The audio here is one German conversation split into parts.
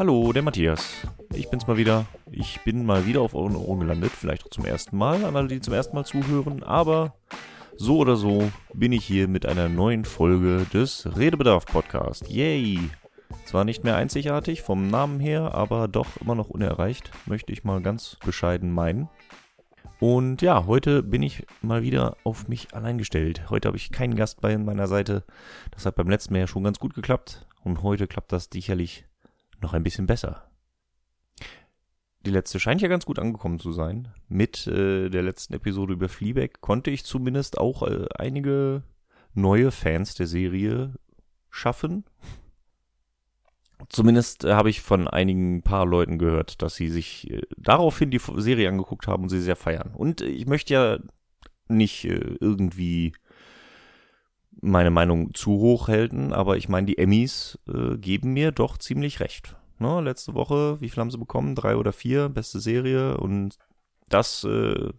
Hallo, der Matthias. Ich bin's mal wieder. Ich bin mal wieder auf euren Ohren gelandet. Vielleicht auch zum ersten Mal, an alle, die zum ersten Mal zuhören. Aber so oder so bin ich hier mit einer neuen Folge des Redebedarf Podcast. Yay! Zwar nicht mehr einzigartig vom Namen her, aber doch immer noch unerreicht, möchte ich mal ganz bescheiden meinen. Und ja, heute bin ich mal wieder auf mich allein gestellt. Heute habe ich keinen Gast bei meiner Seite. Das hat beim letzten Mal ja schon ganz gut geklappt. Und heute klappt das sicherlich noch ein bisschen besser. Die letzte scheint ja ganz gut angekommen zu sein. Mit äh, der letzten Episode über Fleabag konnte ich zumindest auch äh, einige neue Fans der Serie schaffen. Zumindest äh, habe ich von einigen paar Leuten gehört, dass sie sich äh, daraufhin die Serie angeguckt haben und sie sehr feiern. Und ich möchte ja nicht äh, irgendwie meine Meinung zu hoch halten, aber ich meine, die Emmys äh, geben mir doch ziemlich recht. Ne, letzte Woche, wie viel haben sie bekommen? Drei oder vier, beste Serie und das äh,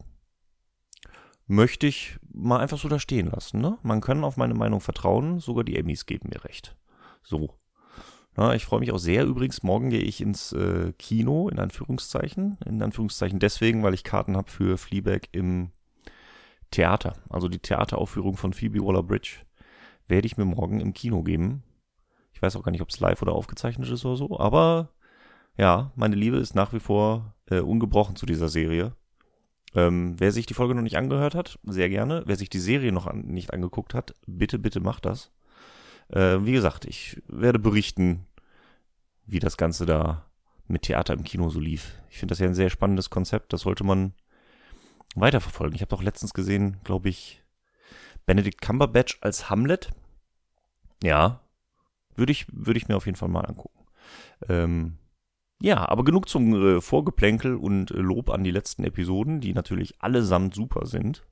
möchte ich mal einfach so da stehen lassen. Ne? Man kann auf meine Meinung vertrauen, sogar die Emmys geben mir recht. So. Na, ich freue mich auch sehr. Übrigens, morgen gehe ich ins äh, Kino, in Anführungszeichen. In Anführungszeichen deswegen, weil ich Karten habe für Fleabag im Theater. Also die Theateraufführung von Phoebe Waller-Bridge werde ich mir morgen im Kino geben. Ich weiß auch gar nicht, ob es live oder aufgezeichnet ist oder so, aber ja, meine Liebe ist nach wie vor äh, ungebrochen zu dieser Serie. Ähm, wer sich die Folge noch nicht angehört hat, sehr gerne. Wer sich die Serie noch an, nicht angeguckt hat, bitte, bitte macht das. Äh, wie gesagt, ich werde berichten, wie das Ganze da mit Theater im Kino so lief. Ich finde das ja ein sehr spannendes Konzept. Das sollte man weiterverfolgen. Ich habe doch letztens gesehen, glaube ich, Benedict Cumberbatch als Hamlet. Ja, würde ich, würde ich mir auf jeden Fall mal angucken. Ähm, ja, aber genug zum äh, Vorgeplänkel und äh, Lob an die letzten Episoden, die natürlich allesamt super sind.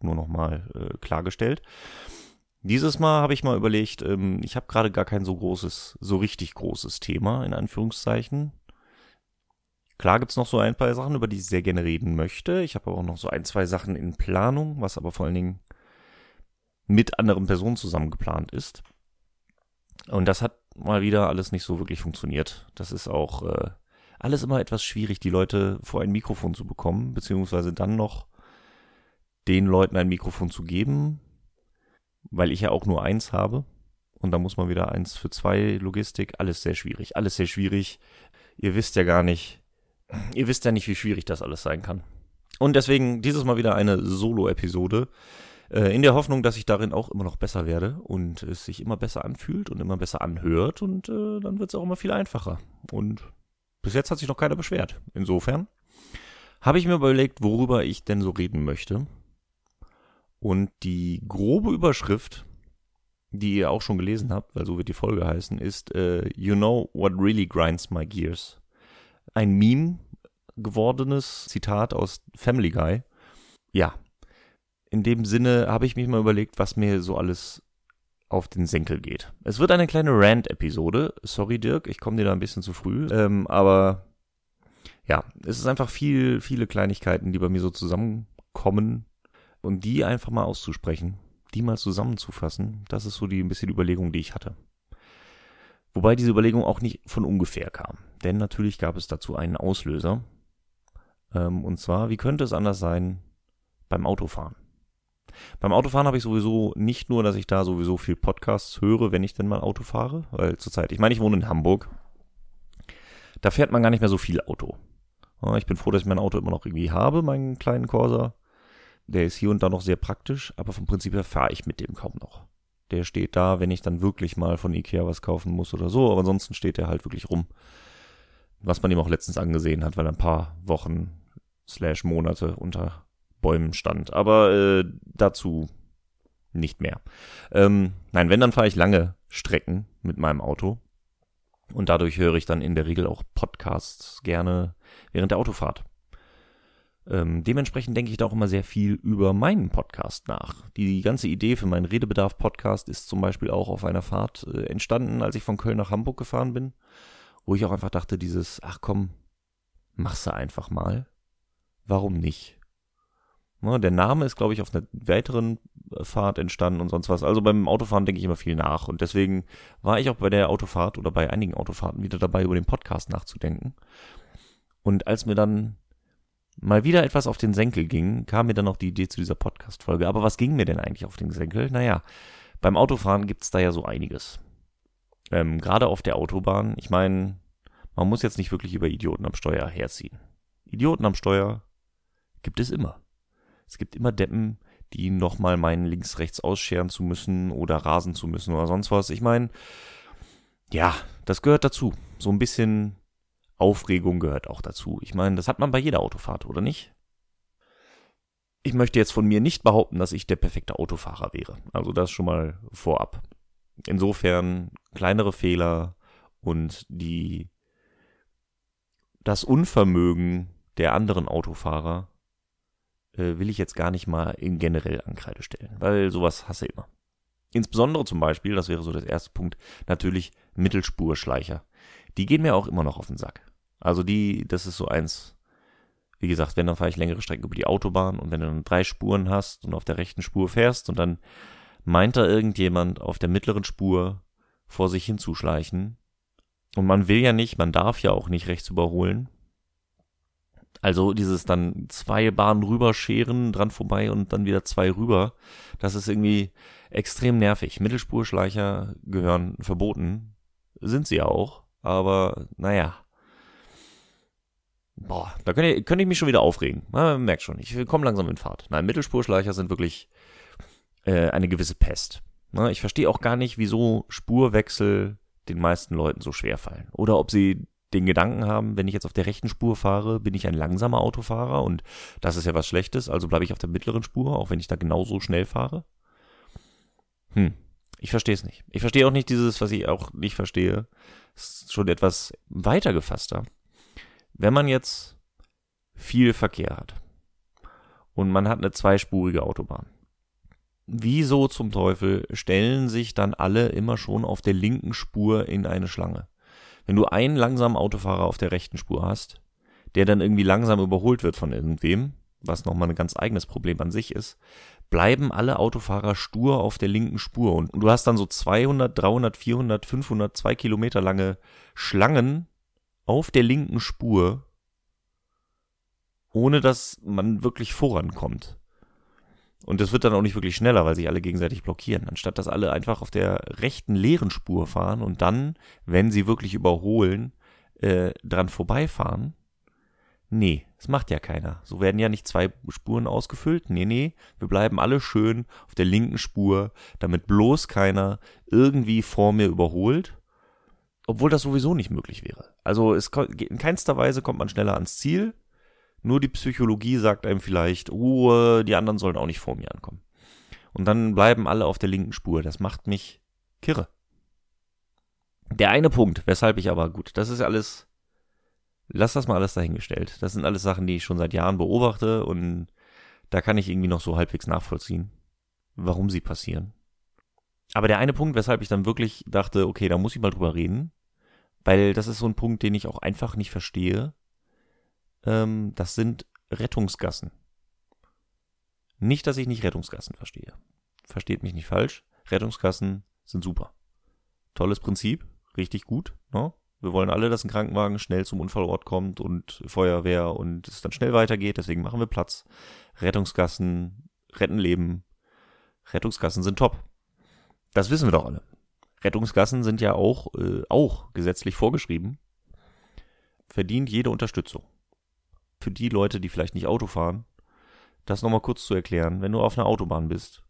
Nur nochmal äh, klargestellt. Dieses Mal habe ich mal überlegt, ähm, ich habe gerade gar kein so großes, so richtig großes Thema, in Anführungszeichen. Klar gibt's noch so ein paar Sachen, über die ich sehr gerne reden möchte. Ich habe auch noch so ein, zwei Sachen in Planung, was aber vor allen Dingen mit anderen Personen zusammen geplant ist. Und das hat mal wieder alles nicht so wirklich funktioniert. Das ist auch äh, alles immer etwas schwierig, die Leute vor ein Mikrofon zu bekommen, beziehungsweise dann noch den Leuten ein Mikrofon zu geben, weil ich ja auch nur eins habe. Und da muss man wieder eins für zwei Logistik. Alles sehr schwierig. Alles sehr schwierig. Ihr wisst ja gar nicht, ihr wisst ja nicht, wie schwierig das alles sein kann. Und deswegen dieses Mal wieder eine Solo-Episode. Äh, in der Hoffnung, dass ich darin auch immer noch besser werde und es sich immer besser anfühlt und immer besser anhört und äh, dann wird es auch immer viel einfacher. Und bis jetzt hat sich noch keiner beschwert. Insofern habe ich mir überlegt, worüber ich denn so reden möchte. Und die grobe Überschrift, die ihr auch schon gelesen habt, weil so wird die Folge heißen, ist äh, You know what really grinds my gears. Ein Meme gewordenes Zitat aus Family Guy. Ja, in dem Sinne habe ich mich mal überlegt, was mir so alles auf den Senkel geht. Es wird eine kleine Rant-Episode. Sorry, Dirk, ich komme dir da ein bisschen zu früh. Ähm, aber ja, es ist einfach viel, viele Kleinigkeiten, die bei mir so zusammenkommen und die einfach mal auszusprechen, die mal zusammenzufassen, das ist so die ein bisschen Überlegung, die ich hatte. Wobei diese Überlegung auch nicht von ungefähr kam. Denn natürlich gab es dazu einen Auslöser. Ähm, und zwar, wie könnte es anders sein beim Autofahren? Beim Autofahren habe ich sowieso nicht nur, dass ich da sowieso viel Podcasts höre, wenn ich denn mal Auto fahre, weil zurzeit, ich meine, ich wohne in Hamburg. Da fährt man gar nicht mehr so viel Auto. Ich bin froh, dass ich mein Auto immer noch irgendwie habe, meinen kleinen Corsa. Der ist hier und da noch sehr praktisch, aber vom Prinzip her fahre ich mit dem kaum noch. Der steht da, wenn ich dann wirklich mal von Ikea was kaufen muss oder so, aber ansonsten steht der halt wirklich rum. Was man ihm auch letztens angesehen hat, weil er ein paar Wochen slash Monate unter Bäumen stand. Aber äh, dazu nicht mehr. Ähm, nein, wenn, dann fahre ich lange Strecken mit meinem Auto. Und dadurch höre ich dann in der Regel auch Podcasts gerne während der Autofahrt. Ähm, dementsprechend denke ich da auch immer sehr viel über meinen Podcast nach. Die ganze Idee für meinen Redebedarf-Podcast ist zum Beispiel auch auf einer Fahrt äh, entstanden, als ich von Köln nach Hamburg gefahren bin, wo ich auch einfach dachte, dieses, ach komm, mach's einfach mal. Warum nicht? Ne, der Name ist, glaube ich, auf einer weiteren Fahrt entstanden und sonst was. Also beim Autofahren denke ich immer viel nach. Und deswegen war ich auch bei der Autofahrt oder bei einigen Autofahrten wieder dabei, über den Podcast nachzudenken. Und als mir dann mal wieder etwas auf den Senkel ging, kam mir dann noch die Idee zu dieser Podcast-Folge. Aber was ging mir denn eigentlich auf den Senkel? Naja, beim Autofahren gibt's da ja so einiges. Ähm, Gerade auf der Autobahn. Ich meine, man muss jetzt nicht wirklich über Idioten am Steuer herziehen. Idioten am Steuer gibt es immer. Es gibt immer Deppen, die nochmal meinen links, rechts ausscheren zu müssen oder rasen zu müssen oder sonst was. Ich meine, ja, das gehört dazu. So ein bisschen Aufregung gehört auch dazu. Ich meine, das hat man bei jeder Autofahrt, oder nicht? Ich möchte jetzt von mir nicht behaupten, dass ich der perfekte Autofahrer wäre. Also das schon mal vorab. Insofern kleinere Fehler und die das Unvermögen der anderen Autofahrer äh, will ich jetzt gar nicht mal in generell Ankreide stellen, weil sowas hasse ich immer. Insbesondere zum Beispiel, das wäre so der erste Punkt, natürlich Mittelspurschleicher. Die gehen mir auch immer noch auf den Sack. Also die, das ist so eins, wie gesagt, wenn dann fahre ich längere Strecken über die Autobahn und wenn du dann drei Spuren hast und auf der rechten Spur fährst und dann meint da irgendjemand auf der mittleren Spur vor sich hinzuschleichen. Und man will ja nicht, man darf ja auch nicht rechts überholen. Also dieses dann zwei Bahnen rüberscheren, dran vorbei und dann wieder zwei rüber, das ist irgendwie extrem nervig. Mittelspurschleicher gehören verboten, sind sie auch, aber naja. Boah, da könnte ich, könnte ich mich schon wieder aufregen. Man merkt schon, ich komme langsam in Fahrt. Nein, Mittelspurschleicher sind wirklich äh, eine gewisse Pest. Na, ich verstehe auch gar nicht, wieso Spurwechsel den meisten Leuten so schwer fallen. Oder ob sie den Gedanken haben, wenn ich jetzt auf der rechten Spur fahre, bin ich ein langsamer Autofahrer und das ist ja was Schlechtes, also bleibe ich auf der mittleren Spur, auch wenn ich da genauso schnell fahre. Hm, ich verstehe es nicht. Ich verstehe auch nicht dieses, was ich auch nicht verstehe. Ist schon etwas weiter gefasster. Wenn man jetzt viel Verkehr hat und man hat eine zweispurige Autobahn, wieso zum Teufel stellen sich dann alle immer schon auf der linken Spur in eine Schlange? Wenn du einen langsamen Autofahrer auf der rechten Spur hast, der dann irgendwie langsam überholt wird von irgendwem, was nochmal ein ganz eigenes Problem an sich ist, bleiben alle Autofahrer stur auf der linken Spur und du hast dann so 200, 300, 400, 500, zwei Kilometer lange Schlangen auf der linken Spur, ohne dass man wirklich vorankommt. Und das wird dann auch nicht wirklich schneller, weil sich alle gegenseitig blockieren. Anstatt dass alle einfach auf der rechten leeren Spur fahren und dann, wenn sie wirklich überholen, äh, dran vorbeifahren. Nee, das macht ja keiner. So werden ja nicht zwei Spuren ausgefüllt. Nee, nee, wir bleiben alle schön auf der linken Spur, damit bloß keiner irgendwie vor mir überholt. Obwohl das sowieso nicht möglich wäre. Also es, in keinster Weise kommt man schneller ans Ziel, nur die Psychologie sagt einem vielleicht, Ruhe, die anderen sollen auch nicht vor mir ankommen. Und dann bleiben alle auf der linken Spur. Das macht mich kirre. Der eine Punkt, weshalb ich aber, gut, das ist alles, lass das mal alles dahingestellt. Das sind alles Sachen, die ich schon seit Jahren beobachte und da kann ich irgendwie noch so halbwegs nachvollziehen, warum sie passieren. Aber der eine Punkt, weshalb ich dann wirklich dachte, okay, da muss ich mal drüber reden, weil das ist so ein Punkt, den ich auch einfach nicht verstehe, ähm, das sind Rettungsgassen. Nicht, dass ich nicht Rettungsgassen verstehe. Versteht mich nicht falsch. Rettungsgassen sind super. Tolles Prinzip, richtig gut. Ne? Wir wollen alle, dass ein Krankenwagen schnell zum Unfallort kommt und Feuerwehr und es dann schnell weitergeht. Deswegen machen wir Platz. Rettungsgassen retten Leben. Rettungsgassen sind top. Das wissen wir doch alle. Rettungsgassen sind ja auch, äh, auch gesetzlich vorgeschrieben. Verdient jede Unterstützung für die Leute, die vielleicht nicht Auto fahren, das nochmal kurz zu erklären. Wenn du auf einer Autobahn bist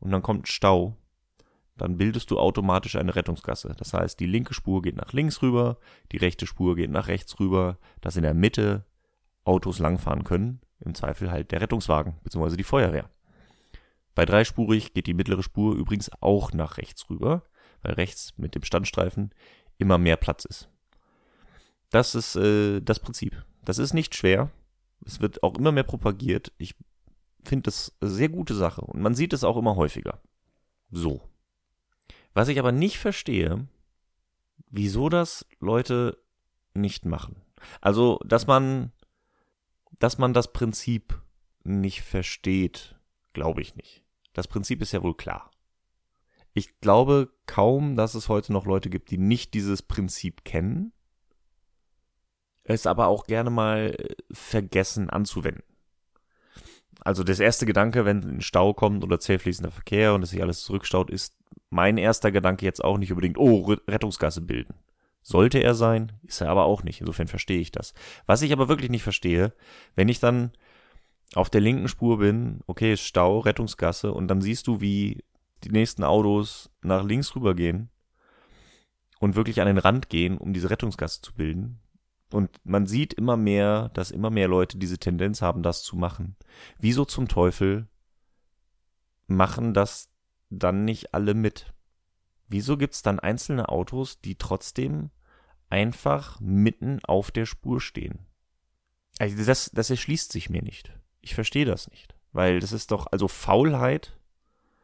und dann kommt ein Stau, dann bildest du automatisch eine Rettungsgasse. Das heißt, die linke Spur geht nach links rüber, die rechte Spur geht nach rechts rüber, dass in der Mitte Autos langfahren können. Im Zweifel halt der Rettungswagen bzw. die Feuerwehr. Bei dreispurig geht die mittlere Spur übrigens auch nach rechts rüber, weil rechts mit dem Standstreifen immer mehr Platz ist. Das ist äh, das Prinzip. Das ist nicht schwer. Es wird auch immer mehr propagiert. Ich finde das eine sehr gute Sache und man sieht es auch immer häufiger. So. Was ich aber nicht verstehe, wieso das Leute nicht machen. Also, dass man, dass man das Prinzip nicht versteht, glaube ich nicht. Das Prinzip ist ja wohl klar. Ich glaube kaum, dass es heute noch Leute gibt, die nicht dieses Prinzip kennen, es aber auch gerne mal vergessen anzuwenden. Also das erste Gedanke, wenn ein Stau kommt oder zählfließender Verkehr und es sich alles zurückstaut, ist mein erster Gedanke jetzt auch nicht unbedingt, oh, Rettungsgasse bilden. Sollte er sein, ist er aber auch nicht. Insofern verstehe ich das. Was ich aber wirklich nicht verstehe, wenn ich dann auf der linken Spur bin, okay, Stau, Rettungsgasse, und dann siehst du, wie die nächsten Autos nach links rübergehen und wirklich an den Rand gehen, um diese Rettungsgasse zu bilden. Und man sieht immer mehr, dass immer mehr Leute diese Tendenz haben, das zu machen. Wieso zum Teufel machen das dann nicht alle mit? Wieso gibt's dann einzelne Autos, die trotzdem einfach mitten auf der Spur stehen? Also das, das erschließt sich mir nicht. Ich verstehe das nicht. Weil das ist doch, also Faulheit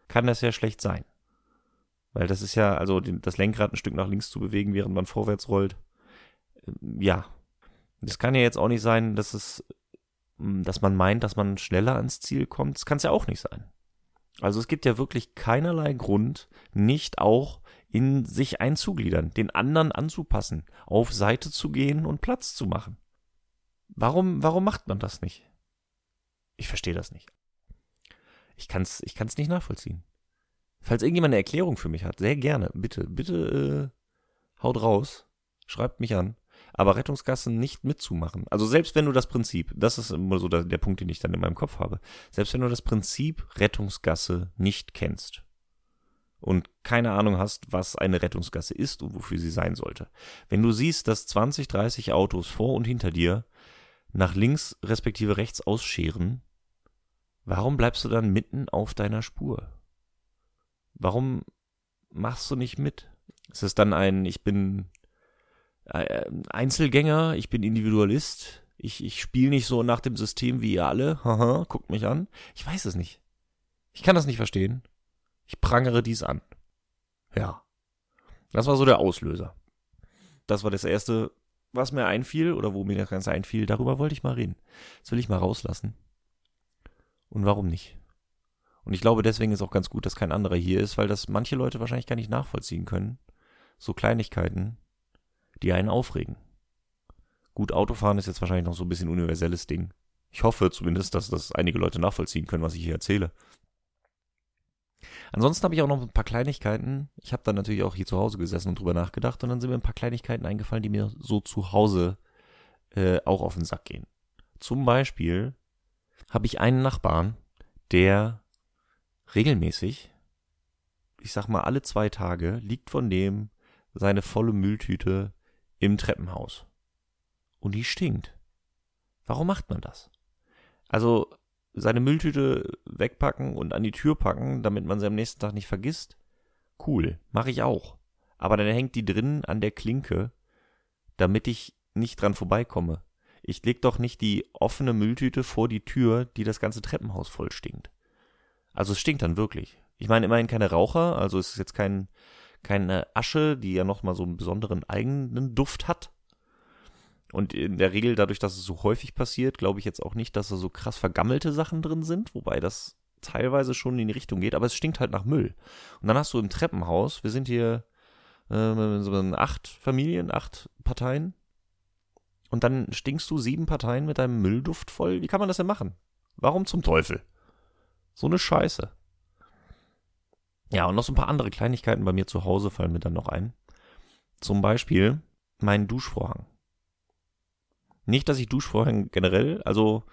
kann das ja schlecht sein. Weil das ist ja, also das Lenkrad ein Stück nach links zu bewegen, während man vorwärts rollt. Ja. Das kann ja jetzt auch nicht sein, dass es, hm, dass man meint, dass man schneller ans Ziel kommt. Das kann es ja auch nicht sein. Also es gibt ja wirklich keinerlei Grund, nicht auch in sich einzugliedern, den anderen anzupassen, auf Seite zu gehen und Platz zu machen. Warum, warum macht man das nicht? Ich verstehe das nicht. Ich kann es ich kann's nicht nachvollziehen. Falls irgendjemand eine Erklärung für mich hat, sehr gerne. Bitte, bitte äh, haut raus. Schreibt mich an. Aber Rettungsgassen nicht mitzumachen. Also selbst wenn du das Prinzip, das ist immer so der, Punkt, den ich dann in meinem Kopf habe. Selbst wenn du das Prinzip Rettungsgasse nicht kennst und keine Ahnung hast, was eine Rettungsgasse ist und wofür sie sein sollte. Wenn du siehst, dass 20, 30 Autos vor und hinter dir nach links respektive rechts ausscheren, warum bleibst du dann mitten auf deiner Spur? Warum machst du nicht mit? Ist es dann ein, ich bin Einzelgänger, ich bin Individualist, ich, ich spiele nicht so nach dem System wie ihr alle, haha, guckt mich an. Ich weiß es nicht. Ich kann das nicht verstehen. Ich prangere dies an. Ja. Das war so der Auslöser. Das war das erste was mir einfiel oder wo mir das Ganze einfiel, darüber wollte ich mal reden. Das will ich mal rauslassen. Und warum nicht? Und ich glaube, deswegen ist auch ganz gut, dass kein anderer hier ist, weil das manche Leute wahrscheinlich gar nicht nachvollziehen können. So Kleinigkeiten, die einen aufregen. Gut, Autofahren ist jetzt wahrscheinlich noch so ein bisschen universelles Ding. Ich hoffe zumindest, dass das einige Leute nachvollziehen können, was ich hier erzähle. Ansonsten habe ich auch noch ein paar Kleinigkeiten. Ich habe dann natürlich auch hier zu Hause gesessen und drüber nachgedacht und dann sind mir ein paar Kleinigkeiten eingefallen, die mir so zu Hause äh, auch auf den Sack gehen. Zum Beispiel habe ich einen Nachbarn, der regelmäßig, ich sag mal alle zwei Tage, liegt von dem seine volle Mülltüte im Treppenhaus. Und die stinkt. Warum macht man das? Also seine Mülltüte wegpacken und an die Tür packen, damit man sie am nächsten Tag nicht vergisst. Cool, mache ich auch. Aber dann hängt die drin an der Klinke, damit ich nicht dran vorbeikomme. Ich leg doch nicht die offene Mülltüte vor die Tür, die das ganze Treppenhaus voll stinkt. Also es stinkt dann wirklich. Ich meine immerhin keine Raucher, also es ist jetzt kein, keine Asche, die ja nochmal so einen besonderen eigenen Duft hat. Und in der Regel, dadurch, dass es so häufig passiert, glaube ich jetzt auch nicht, dass da so krass vergammelte Sachen drin sind, wobei das teilweise schon in die Richtung geht, aber es stinkt halt nach Müll. Und dann hast du im Treppenhaus, wir sind hier äh, so acht Familien, acht Parteien, und dann stinkst du sieben Parteien mit deinem Müllduft voll. Wie kann man das denn machen? Warum zum Teufel? So eine Scheiße. Ja, und noch so ein paar andere Kleinigkeiten bei mir zu Hause fallen mir dann noch ein. Zum Beispiel mein Duschvorhang. Nicht, dass ich Duschvorhang generell, also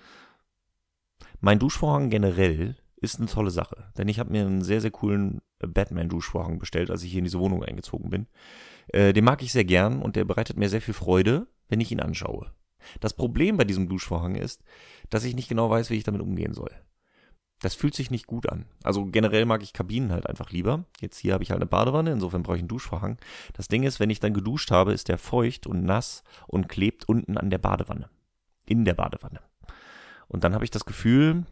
mein Duschvorhang generell ist eine tolle Sache, denn ich habe mir einen sehr, sehr coolen Batman-Duschvorhang bestellt, als ich hier in diese Wohnung eingezogen bin. Äh, den mag ich sehr gern und der bereitet mir sehr viel Freude, wenn ich ihn anschaue. Das Problem bei diesem Duschvorhang ist, dass ich nicht genau weiß, wie ich damit umgehen soll das fühlt sich nicht gut an. Also generell mag ich Kabinen halt einfach lieber. Jetzt hier habe ich halt eine Badewanne, insofern brauche ich einen Duschvorhang. Das Ding ist, wenn ich dann geduscht habe, ist der feucht und nass und klebt unten an der Badewanne. In der Badewanne. Und dann habe ich das Gefühl,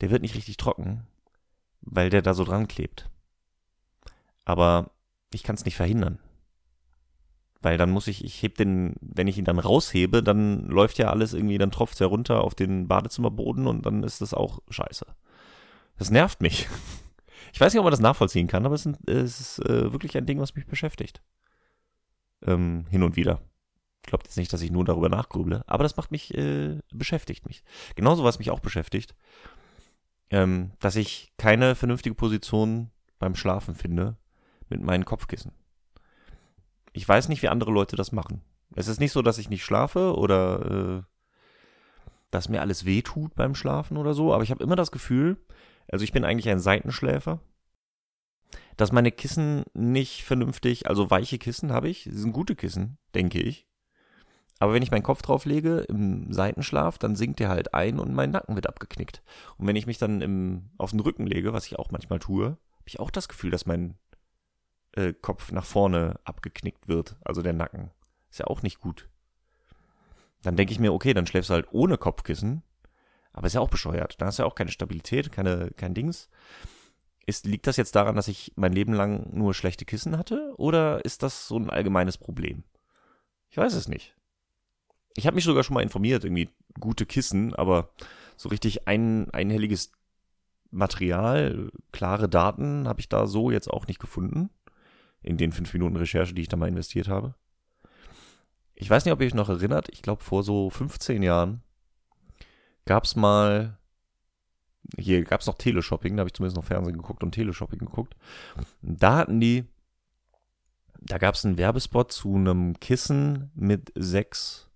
der wird nicht richtig trocken, weil der da so dran klebt. Aber ich kann es nicht verhindern. Weil dann muss ich, ich heb den, wenn ich ihn dann raushebe, dann läuft ja alles irgendwie, dann tropft er runter auf den Badezimmerboden und dann ist das auch scheiße. Das nervt mich. Ich weiß nicht, ob man das nachvollziehen kann, aber es ist, es ist äh, wirklich ein Ding, was mich beschäftigt. Ähm, hin und wieder. Glaubt jetzt nicht, dass ich nur darüber nachgrüble, aber das macht mich, äh, beschäftigt mich. Genauso was mich auch beschäftigt, ähm, dass ich keine vernünftige Position beim Schlafen finde mit meinen Kopfkissen. Ich weiß nicht, wie andere Leute das machen. Es ist nicht so, dass ich nicht schlafe oder äh, dass mir alles weh tut beim Schlafen oder so, aber ich habe immer das Gefühl, also ich bin eigentlich ein Seitenschläfer, dass meine Kissen nicht vernünftig, also weiche Kissen habe ich, sie sind gute Kissen, denke ich. Aber wenn ich meinen Kopf drauf lege im Seitenschlaf, dann sinkt der halt ein und mein Nacken wird abgeknickt. Und wenn ich mich dann im, auf den Rücken lege, was ich auch manchmal tue, habe ich auch das Gefühl, dass mein äh, Kopf nach vorne abgeknickt wird, also der Nacken. Ist ja auch nicht gut. Dann denke ich mir, okay, dann schläfst du halt ohne Kopfkissen, aber ist ja auch bescheuert. Da hast du ja auch keine Stabilität, keine, kein Dings. Ist, liegt das jetzt daran, dass ich mein Leben lang nur schlechte Kissen hatte? Oder ist das so ein allgemeines Problem? Ich weiß es nicht. Ich habe mich sogar schon mal informiert, irgendwie gute Kissen, aber so richtig ein, einhelliges Material, klare Daten habe ich da so jetzt auch nicht gefunden. In den fünf Minuten Recherche, die ich da mal investiert habe. Ich weiß nicht, ob ihr euch noch erinnert, ich glaube vor so 15 Jahren gab es mal, hier gab es noch Teleshopping, da habe ich zumindest noch Fernsehen geguckt und Teleshopping geguckt. Da hatten die, da gab es einen Werbespot zu einem Kissen mit sechs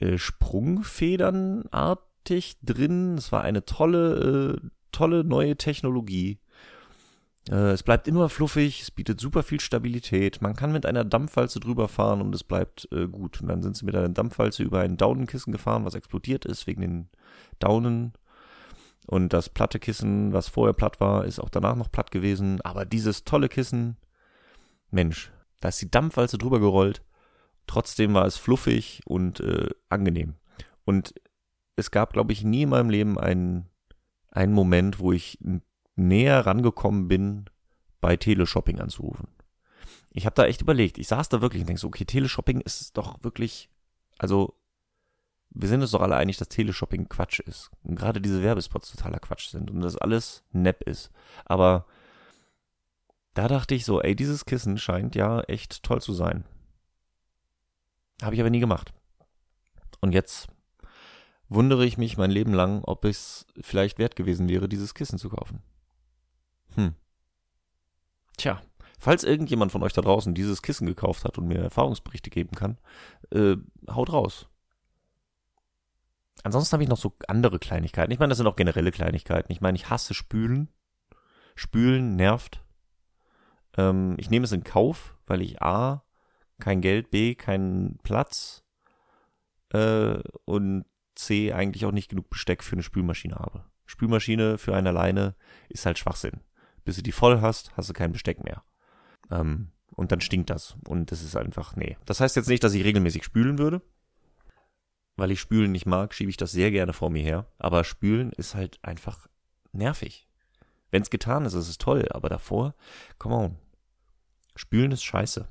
äh, Sprungfedern artig drin. Es war eine tolle, äh, tolle neue Technologie. Äh, es bleibt immer fluffig, es bietet super viel Stabilität. Man kann mit einer Dampfwalze drüber fahren und es bleibt äh, gut. Und dann sind sie mit einer Dampfwalze über ein Daunenkissen gefahren, was explodiert ist wegen den Daunen. Und das platte Kissen, was vorher platt war, ist auch danach noch platt gewesen. Aber dieses tolle Kissen, Mensch, da ist die Dampfwalze drüber gerollt. Trotzdem war es fluffig und äh, angenehm. Und es gab, glaube ich, nie in meinem Leben einen, einen Moment, wo ich näher rangekommen bin, bei Teleshopping anzurufen. Ich habe da echt überlegt. Ich saß da wirklich und denke so, okay, Teleshopping ist doch wirklich, also wir sind uns doch alle einig, dass Teleshopping Quatsch ist. Und gerade diese Werbespots totaler Quatsch sind und das alles nepp ist. Aber da dachte ich so, ey, dieses Kissen scheint ja echt toll zu sein. Habe ich aber nie gemacht. Und jetzt wundere ich mich mein Leben lang, ob es vielleicht wert gewesen wäre, dieses Kissen zu kaufen. Hm. Tja, falls irgendjemand von euch da draußen dieses Kissen gekauft hat und mir Erfahrungsberichte geben kann, äh, haut raus. Ansonsten habe ich noch so andere Kleinigkeiten. Ich meine, das sind auch generelle Kleinigkeiten. Ich meine, ich hasse Spülen. Spülen nervt. Ähm, ich nehme es in Kauf, weil ich A, kein Geld, B, keinen Platz äh, und C, eigentlich auch nicht genug Besteck für eine Spülmaschine habe. Spülmaschine für eine alleine ist halt Schwachsinn bis du die voll hast, hast du kein Besteck mehr. Ähm, und dann stinkt das. Und das ist einfach, nee. Das heißt jetzt nicht, dass ich regelmäßig spülen würde. Weil ich spülen nicht mag, schiebe ich das sehr gerne vor mir her. Aber spülen ist halt einfach nervig. Wenn es getan ist, ist es toll. Aber davor, come on. Spülen ist scheiße.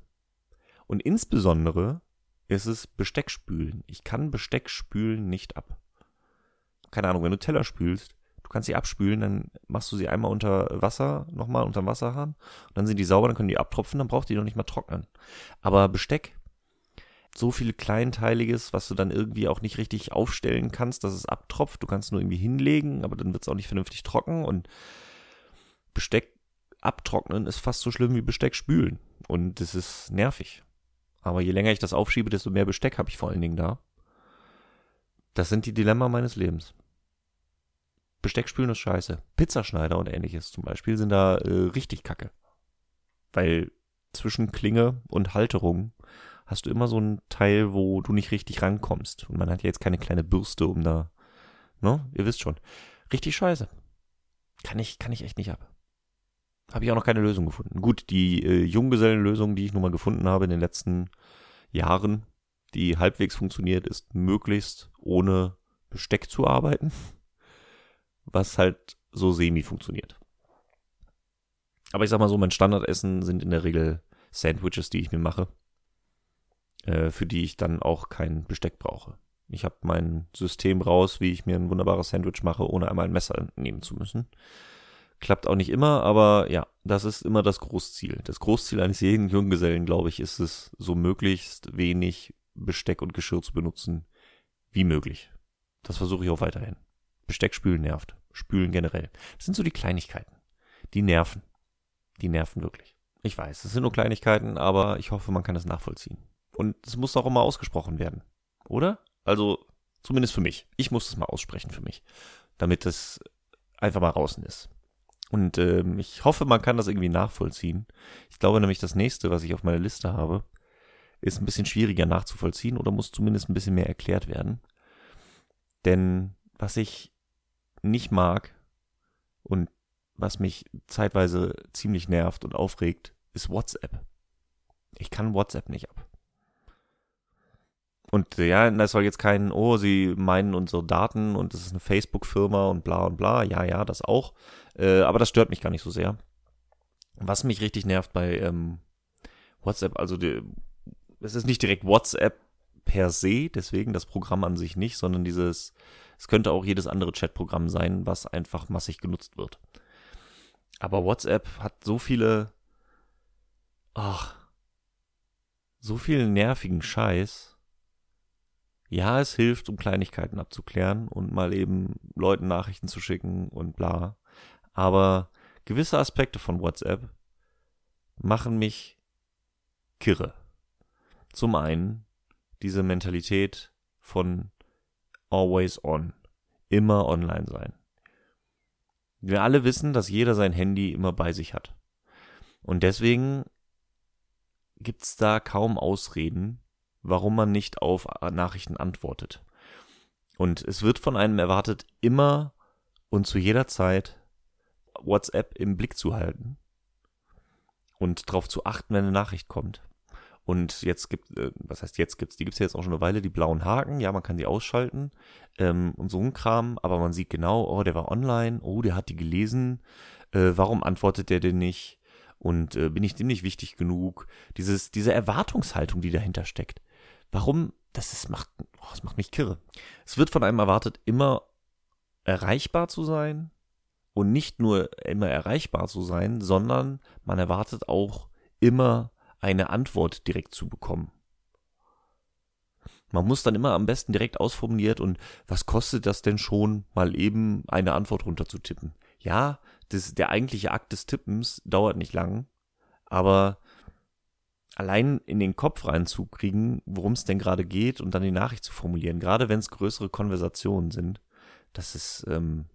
Und insbesondere ist es Besteckspülen. Ich kann Besteckspülen nicht ab. Keine Ahnung, wenn du Teller spülst, Du kannst sie abspülen, dann machst du sie einmal unter Wasser, nochmal unter Wasserhahn. Und dann sind die sauber, dann können die abtropfen, dann braucht die noch nicht mal trocknen. Aber Besteck, so viel Kleinteiliges, was du dann irgendwie auch nicht richtig aufstellen kannst, dass es abtropft. Du kannst nur irgendwie hinlegen, aber dann wird es auch nicht vernünftig trocken. Und Besteck abtrocknen ist fast so schlimm wie Besteck spülen. Und das ist nervig. Aber je länger ich das aufschiebe, desto mehr Besteck habe ich vor allen Dingen da. Das sind die Dilemma meines Lebens. Besteckspülen ist scheiße. Pizzaschneider und ähnliches zum Beispiel sind da äh, richtig kacke. Weil zwischen Klinge und Halterung hast du immer so ein Teil, wo du nicht richtig rankommst. Und man hat ja jetzt keine kleine Bürste, um da, ne? Ihr wisst schon. Richtig scheiße. Kann ich, kann ich echt nicht ab. Habe ich auch noch keine Lösung gefunden. Gut, die äh, Junggesellenlösung, die ich nun mal gefunden habe in den letzten Jahren, die halbwegs funktioniert, ist möglichst ohne Besteck zu arbeiten was halt so semi funktioniert. Aber ich sag mal so, mein Standardessen sind in der Regel Sandwiches, die ich mir mache. äh, für die ich dann auch kein Besteck brauche. Ich habe mein System raus, wie ich mir ein wunderbares Sandwich mache, ohne einmal ein Messer nehmen zu müssen. Klappt auch nicht immer, aber ja, das ist immer das Großziel. Das Großziel eines jeden Junggesellen, glaube ich, ist es, so möglichst wenig Besteck und Geschirr zu benutzen wie möglich. Das versuche ich auch weiterhin. Besteck spülen nervt. Spülen generell. Das sind so die Kleinigkeiten. Die nerven. Die nerven wirklich. Ich weiß, es sind nur Kleinigkeiten, aber ich hoffe, man kann es nachvollziehen. Und es muss auch immer ausgesprochen werden. Oder? Also, zumindest für mich. Ich muss es mal aussprechen für mich. Damit es einfach mal draußen ist. Und ähm, ich hoffe, man kann das irgendwie nachvollziehen. Ich glaube nämlich, das nächste, was ich auf meiner Liste habe, ist ein bisschen schwieriger nachzuvollziehen oder muss zumindest ein bisschen mehr erklärt werden. Denn was ich nicht mag und was mich zeitweise ziemlich nervt und aufregt, ist WhatsApp. Ich kann WhatsApp nicht ab. Und ja, das soll jetzt kein, oh, sie meinen unsere Daten und es ist eine Facebook-Firma und bla und bla. Ja, ja, das auch. Äh, aber das stört mich gar nicht so sehr. Was mich richtig nervt bei ähm, WhatsApp, also die, es ist nicht direkt WhatsApp per se, deswegen das Programm an sich nicht, sondern dieses, es könnte auch jedes andere Chatprogramm sein, was einfach massig genutzt wird. Aber WhatsApp hat so viele, ach, so viel nervigen Scheiß ja, es hilft, um Kleinigkeiten abzuklären und mal eben Leuten Nachrichten zu schicken und bla. Aber gewisse Aspekte von WhatsApp machen mich kirre. Zum einen diese Mentalität von always on, immer online sein. Wir alle wissen, dass jeder sein Handy immer bei sich hat. Und deswegen gibt's da kaum Ausreden, warum man nicht auf Nachrichten antwortet. Und es wird von einem erwartet, immer und zu jeder Zeit WhatsApp im Blick zu halten und darauf zu achten, wenn eine Nachricht kommt. Und jetzt gibt, äh, was heißt jetzt gibt's, die gibt's ja jetzt auch schon eine Weile, die blauen Haken, ja, man kann die ausschalten ähm, und so ein Kram, aber man sieht genau, oh, der war online, oh, der hat die gelesen, äh, warum antwortet der denn nicht? Und äh, bin ich dem nicht wichtig genug? Dieses, diese Erwartungshaltung, die dahinter steckt. Warum? Das ist, macht, oh, das macht mich kirre. Es wird von einem erwartet, immer erreichbar zu sein und nicht nur immer erreichbar zu sein, sondern man erwartet auch immer eine Antwort direkt zu bekommen. Man muss dann immer am besten direkt ausformuliert und was kostet das denn schon, mal eben eine Antwort runterzutippen. Ja, das, der eigentliche Akt des Tippens dauert nicht lang, aber allein in den Kopf reinzukriegen, worum es denn gerade geht und dann die Nachricht zu formulieren, gerade wenn es größere Konversationen sind, das ist, ähm,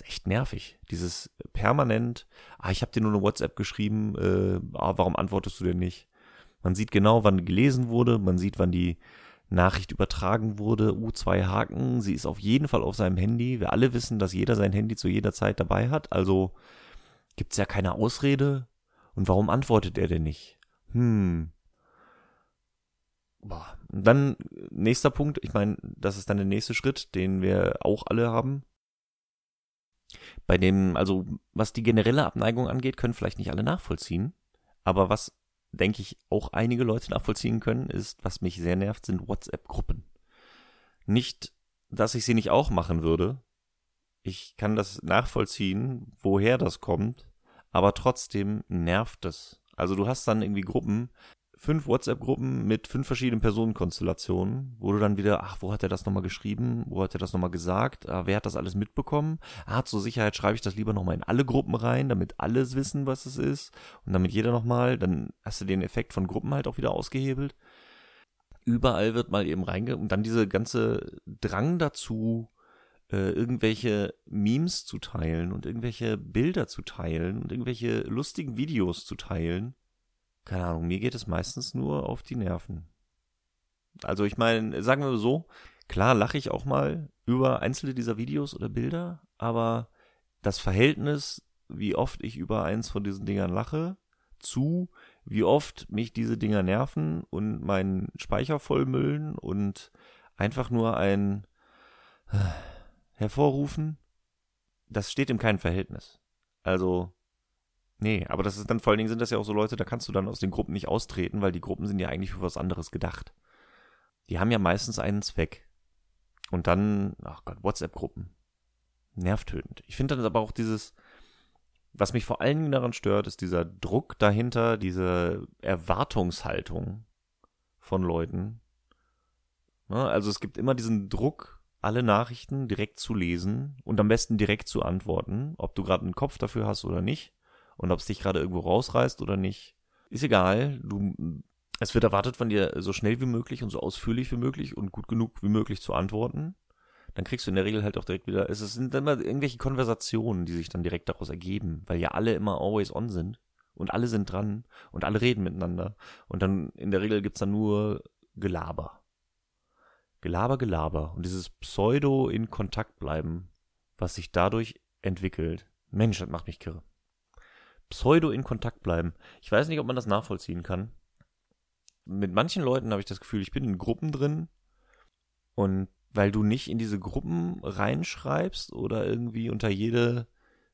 ist echt nervig. Dieses permanent, ah, ich habe dir nur eine WhatsApp geschrieben, äh, ah, warum antwortest du denn nicht? Man sieht genau, wann gelesen wurde, man sieht, wann die Nachricht übertragen wurde, uh, zwei Haken, sie ist auf jeden Fall auf seinem Handy. Wir alle wissen, dass jeder sein Handy zu jeder Zeit dabei hat, also gibt's ja keine Ausrede. Und warum antwortet er denn nicht? Hm. Boah. Dann nächster Punkt, ich meine, das ist dann der nächste Schritt, den wir auch alle haben. Bei dem, also was die generelle Abneigung angeht, können vielleicht nicht alle nachvollziehen. Aber was, denke ich, auch einige Leute nachvollziehen können, ist, was mich sehr nervt, sind WhatsApp-Gruppen. Nicht, dass ich sie nicht auch machen würde. Ich kann das nachvollziehen, woher das kommt, aber trotzdem nervt es. Also du hast dann irgendwie Gruppen, fünf WhatsApp-Gruppen mit fünf verschiedenen Personenkonstellationen, wo du dann wieder, ach, wo hat er das nochmal geschrieben? Wo hat er das nochmal gesagt? Ah, wer hat das alles mitbekommen? Ah, zur Sicherheit schreibe ich das lieber nochmal in alle Gruppen rein, damit alle wissen, was es ist. Und damit jeder nochmal, dann hast du den Effekt von Gruppen halt auch wieder ausgehebelt. Überall wird mal eben reinge... Und dann diese ganze Drang dazu, äh, irgendwelche Memes zu teilen und irgendwelche Bilder zu teilen und irgendwelche lustigen Videos zu teilen. Keine Ahnung, mir geht es meistens nur auf die Nerven. Also ich meine, sagen wir so, klar lache ich auch mal über einzelne dieser Videos oder Bilder, aber das Verhältnis, wie oft ich über eins von diesen Dingern lache, zu wie oft mich diese Dinger nerven und meinen Speicher vollmüllen und einfach nur ein hervorrufen, das steht in keinem Verhältnis. Also, Nee, aber das ist dann vor allen Dingen sind das ja auch so Leute, da kannst du dann aus den Gruppen nicht austreten, weil die Gruppen sind ja eigentlich für was anderes gedacht. Die haben ja meistens einen Zweck. Und dann, ach Gott, WhatsApp-Gruppen. Nervtötend. Ich finde dann aber auch dieses, was mich vor allen Dingen daran stört, ist dieser Druck dahinter, diese Erwartungshaltung von Leuten. Ne, also es gibt immer diesen Druck, alle Nachrichten direkt zu lesen und am besten direkt zu antworten, ob du gerade einen Kopf dafür hast oder nicht und ob es dich gerade irgendwo rausreißt oder nicht. Ist egal, du es wird erwartet von dir so schnell wie möglich und so ausführlich wie möglich und gut genug wie möglich zu antworten. Dann kriegst du in der Regel halt auch direkt wieder, es sind dann immer irgendwelche Konversationen, die sich dann direkt daraus ergeben, weil ja alle immer always on sind und alle sind dran und alle reden miteinander und dann in der Regel gibt's dann nur Gelaber. Gelaber, Gelaber und dieses Pseudo in Kontakt bleiben, was sich dadurch entwickelt. Mensch, das macht mich kirre. Pseudo in Kontakt bleiben. Ich weiß nicht, ob man das nachvollziehen kann. Mit manchen Leuten habe ich das Gefühl, ich bin in Gruppen drin und weil du nicht in diese Gruppen reinschreibst oder irgendwie unter jede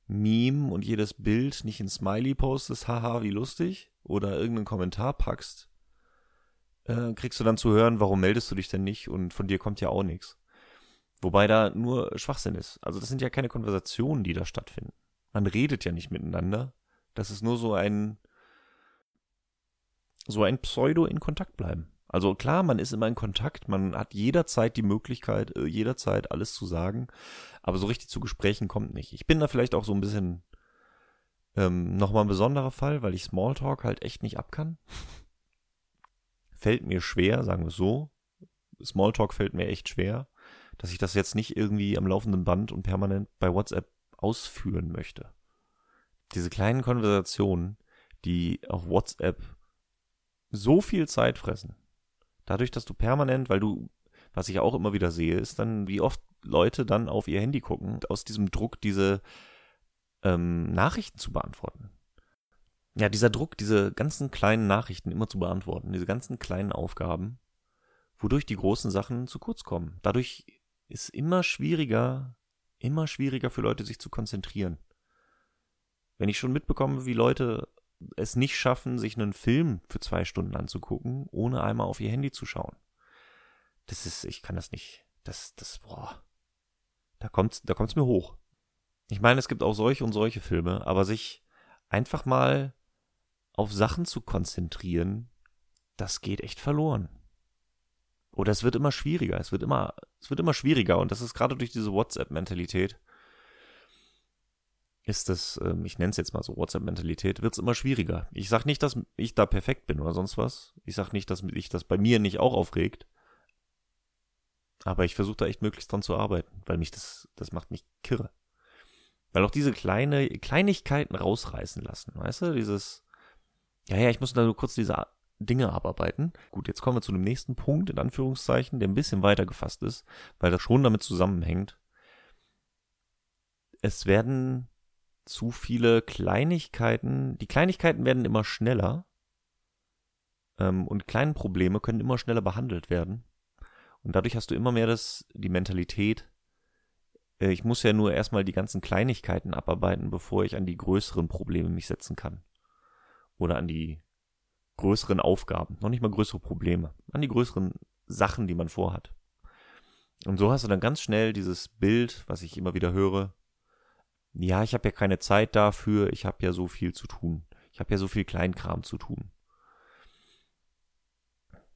Meme und jedes Bild nicht ein Smiley postest, haha, wie lustig, oder irgendeinen Kommentar packst, äh, kriegst du dann zu hören, warum meldest du dich denn nicht und von dir kommt ja auch nichts. Wobei da nur Schwachsinn ist. Also das sind ja keine Konversationen, die da stattfinden. Man redet ja nicht miteinander. Das ist nur so ein so ein Pseudo in Kontakt bleiben. Also klar, man ist immer in Kontakt, man hat jederzeit die Möglichkeit, äh, jederzeit alles zu sagen, aber so richtig zu Gesprächen kommt nicht. Ich bin da vielleicht auch so ein bisschen ähm, nochmal ein besonderer Fall, weil ich Smalltalk halt echt nicht ab kann. fällt mir schwer, sagen wir so. Smalltalk fällt mir echt schwer, dass ich das jetzt nicht irgendwie am laufenden Band und permanent bei WhatsApp ausführen möchte. Diese kleinen Konversationen, die auf WhatsApp so viel Zeit fressen. Dadurch, dass du permanent, weil du, was ich auch immer wieder sehe, ist dann, wie oft Leute dann auf ihr Handy gucken, aus diesem Druck diese ähm, Nachrichten zu beantworten. Ja, dieser Druck, diese ganzen kleinen Nachrichten immer zu beantworten, diese ganzen kleinen Aufgaben, wodurch die großen Sachen zu kurz kommen. Dadurch ist immer schwieriger, immer schwieriger für Leute, sich zu konzentrieren. Wenn ich schon mitbekomme, wie Leute es nicht schaffen, sich einen Film für zwei Stunden anzugucken, ohne einmal auf ihr Handy zu schauen. Das ist, ich kann das nicht. Das, das, boah. Da kommt's, da kommt's mir hoch. Ich meine, es gibt auch solche und solche Filme, aber sich einfach mal auf Sachen zu konzentrieren, das geht echt verloren. Oder es wird immer schwieriger, es wird immer, es wird immer schwieriger und das ist gerade durch diese WhatsApp-Mentalität ist das, ähm, ich nenne es jetzt mal so WhatsApp-Mentalität, wird es immer schwieriger. Ich sag nicht, dass ich da perfekt bin oder sonst was. Ich sag nicht, dass mich das bei mir nicht auch aufregt. Aber ich versuche da echt möglichst dran zu arbeiten, weil mich das, das macht mich kirre. Weil auch diese kleine, Kleinigkeiten rausreißen lassen, weißt du, dieses, ja, ja, ich muss da nur kurz diese Dinge abarbeiten. Gut, jetzt kommen wir zu dem nächsten Punkt, in Anführungszeichen, der ein bisschen weiter gefasst ist, weil das schon damit zusammenhängt. Es werden zu viele Kleinigkeiten. Die Kleinigkeiten werden immer schneller. Ähm, und kleine Probleme können immer schneller behandelt werden. Und dadurch hast du immer mehr das, die Mentalität, äh, ich muss ja nur erstmal die ganzen Kleinigkeiten abarbeiten, bevor ich an die größeren Probleme mich setzen kann. Oder an die größeren Aufgaben. Noch nicht mal größere Probleme. An die größeren Sachen, die man vorhat. Und so hast du dann ganz schnell dieses Bild, was ich immer wieder höre, ja, ich habe ja keine Zeit dafür, ich habe ja so viel zu tun. Ich habe ja so viel Kleinkram zu tun.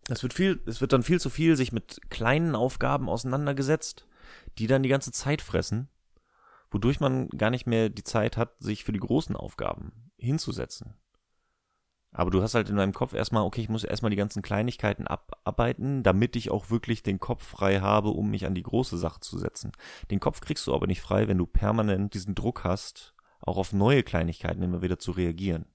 Es wird viel, es wird dann viel zu viel sich mit kleinen Aufgaben auseinandergesetzt, die dann die ganze Zeit fressen, wodurch man gar nicht mehr die Zeit hat, sich für die großen Aufgaben hinzusetzen. Aber du hast halt in deinem Kopf erstmal, okay, ich muss erstmal die ganzen Kleinigkeiten abarbeiten, damit ich auch wirklich den Kopf frei habe, um mich an die große Sache zu setzen. Den Kopf kriegst du aber nicht frei, wenn du permanent diesen Druck hast, auch auf neue Kleinigkeiten immer wieder zu reagieren.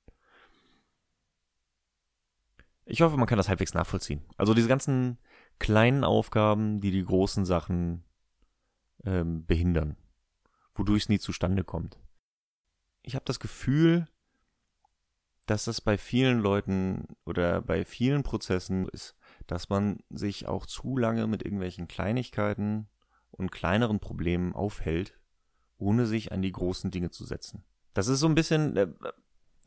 Ich hoffe, man kann das halbwegs nachvollziehen. Also diese ganzen kleinen Aufgaben, die die großen Sachen ähm, behindern, wodurch es nie zustande kommt. Ich habe das Gefühl, dass das bei vielen Leuten oder bei vielen Prozessen ist, dass man sich auch zu lange mit irgendwelchen Kleinigkeiten und kleineren Problemen aufhält, ohne sich an die großen Dinge zu setzen. Das ist so ein bisschen, äh,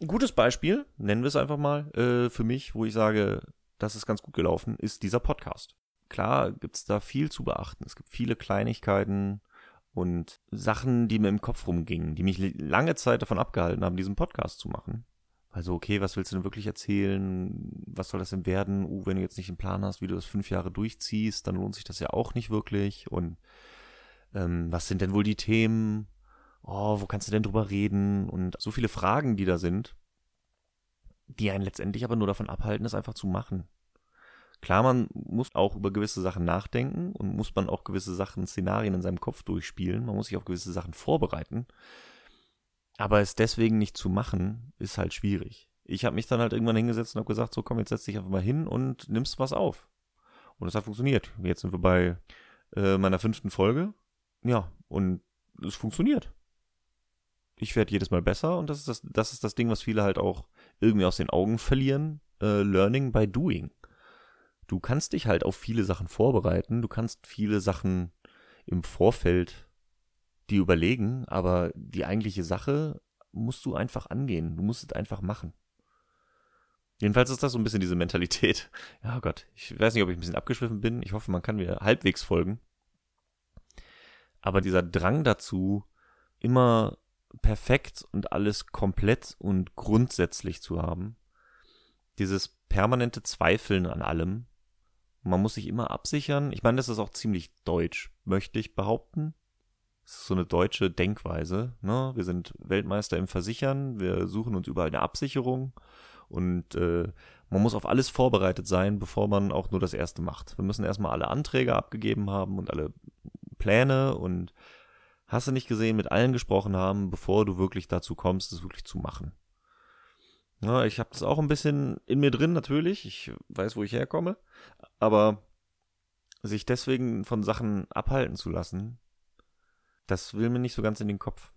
Ein gutes Beispiel, nennen wir es einfach mal, äh, für mich, wo ich sage, das ist ganz gut gelaufen, ist dieser Podcast. Klar gibt es da viel zu beachten. Es gibt viele Kleinigkeiten und Sachen, die mir im Kopf rumgingen, die mich lange Zeit davon abgehalten haben, diesen Podcast zu machen. Also, okay, was willst du denn wirklich erzählen? Was soll das denn werden? Uh, wenn du jetzt nicht einen Plan hast, wie du das fünf Jahre durchziehst, dann lohnt sich das ja auch nicht wirklich. Und ähm, was sind denn wohl die Themen? Oh, wo kannst du denn drüber reden? Und so viele Fragen, die da sind, die einen letztendlich aber nur davon abhalten, es einfach zu machen. Klar, man muss auch über gewisse Sachen nachdenken und muss man auch gewisse Sachen, Szenarien in seinem Kopf durchspielen. Man muss sich auf gewisse Sachen vorbereiten. Aber es deswegen nicht zu machen, ist halt schwierig. Ich habe mich dann halt irgendwann hingesetzt und habe gesagt, so komm, jetzt setz dich einfach mal hin und nimmst was auf. Und es hat funktioniert. Jetzt sind wir bei äh, meiner fünften Folge. Ja, und es funktioniert. Ich werde jedes Mal besser und das ist das, das ist das Ding, was viele halt auch irgendwie aus den Augen verlieren. Äh, Learning by doing. Du kannst dich halt auf viele Sachen vorbereiten, du kannst viele Sachen im Vorfeld die überlegen, aber die eigentliche Sache musst du einfach angehen. Du musst es einfach machen. Jedenfalls ist das so ein bisschen diese Mentalität. Ja Gott, ich weiß nicht, ob ich ein bisschen abgeschwiffen bin. Ich hoffe, man kann mir halbwegs folgen. Aber dieser Drang dazu, immer perfekt und alles komplett und grundsätzlich zu haben, dieses permanente Zweifeln an allem, man muss sich immer absichern. Ich meine, das ist auch ziemlich deutsch, möchte ich behaupten. Das ist so eine deutsche Denkweise. Ne? Wir sind Weltmeister im Versichern, wir suchen uns überall eine Absicherung und äh, man muss auf alles vorbereitet sein, bevor man auch nur das erste macht. Wir müssen erstmal alle Anträge abgegeben haben und alle Pläne und hast du nicht gesehen, mit allen gesprochen haben, bevor du wirklich dazu kommst, es wirklich zu machen. Ja, ich habe das auch ein bisschen in mir drin, natürlich. Ich weiß, wo ich herkomme. Aber sich deswegen von Sachen abhalten zu lassen, das will mir nicht so ganz in den Kopf.